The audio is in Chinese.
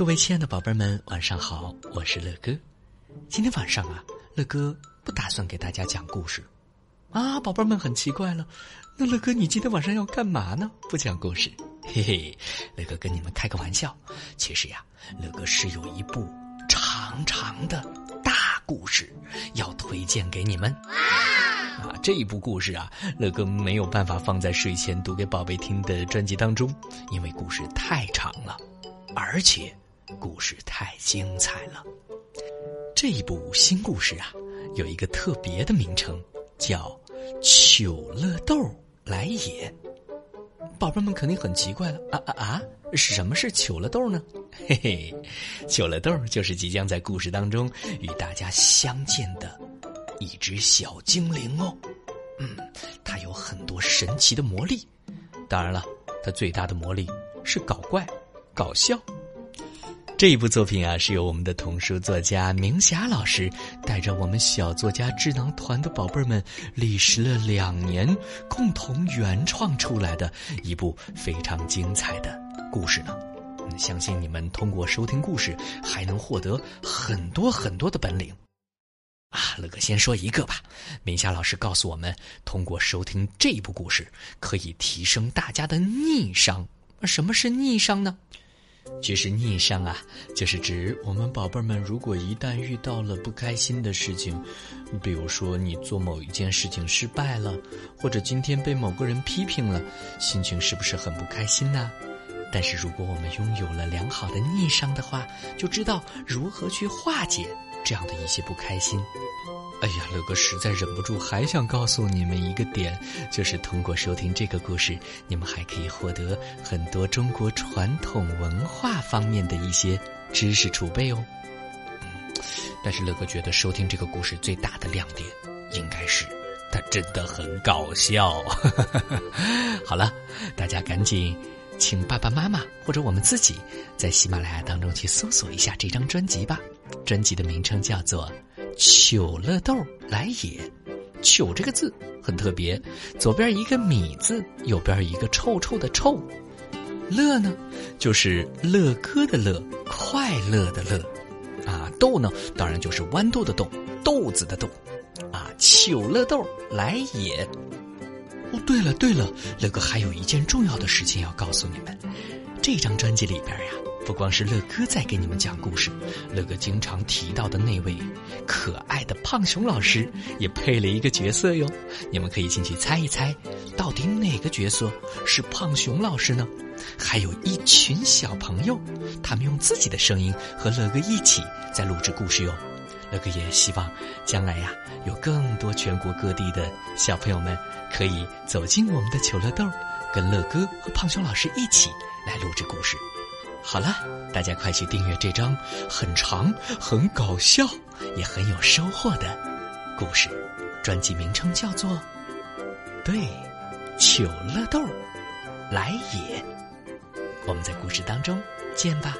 各位亲爱的宝贝们，晚上好，我是乐哥。今天晚上啊，乐哥不打算给大家讲故事。啊，宝贝们很奇怪了，那乐哥你今天晚上要干嘛呢？不讲故事？嘿嘿，乐哥跟你们开个玩笑。其实呀，乐哥是有一部长长的大故事要推荐给你们。啊，这一部故事啊，乐哥没有办法放在睡前读给宝贝听的专辑当中，因为故事太长了，而且故事太精彩了。这一部新故事啊，有一个特别的名称，叫《糗乐豆来也》。宝贝们肯定很奇怪了，啊啊啊！什么是糗乐豆呢？嘿嘿，糗乐豆就是即将在故事当中与大家相见的。一只小精灵哦，嗯，它有很多神奇的魔力。当然了，它最大的魔力是搞怪、搞笑。这一部作品啊，是由我们的童书作家明霞老师带着我们小作家智囊团的宝贝儿们历时了两年，共同原创出来的一部非常精彩的故事呢。相信你们通过收听故事，还能获得很多很多的本领。啊，乐哥先说一个吧。明霞老师告诉我们，通过收听这一部故事，可以提升大家的逆商。什么是逆商呢？其实逆商啊，就是指我们宝贝儿们如果一旦遇到了不开心的事情，比如说你做某一件事情失败了，或者今天被某个人批评了，心情是不是很不开心呢？但是如果我们拥有了良好的逆商的话，就知道如何去化解。这样的一些不开心，哎呀，乐哥实在忍不住，还想告诉你们一个点，就是通过收听这个故事，你们还可以获得很多中国传统文化方面的一些知识储备哦。嗯，但是乐哥觉得收听这个故事最大的亮点，应该是它真的很搞笑。好了，大家赶紧。请爸爸妈妈或者我们自己在喜马拉雅当中去搜索一下这张专辑吧。专辑的名称叫做《糗乐豆来也》，糗这个字很特别，左边一个米字，右边一个臭臭的臭。乐呢，就是乐哥的乐，快乐的乐。啊，豆呢，当然就是豌豆的豆，豆子的豆。啊，糗乐豆来也。哦，对了对了，乐哥还有一件重要的事情要告诉你们。这张专辑里边呀，不光是乐哥在给你们讲故事，乐哥经常提到的那位可爱的胖熊老师也配了一个角色哟。你们可以进去猜一猜，到底哪个角色是胖熊老师呢？还有一群小朋友，他们用自己的声音和乐哥一起在录制故事哟。乐哥也希望将来呀，有更多全国各地的小朋友们可以走进我们的求乐豆，跟乐哥和胖熊老师一起来录制故事。好了，大家快去订阅这张很长、很搞笑、也很有收获的故事专辑，名称叫做《对求乐豆来也》。我们在故事当中见吧。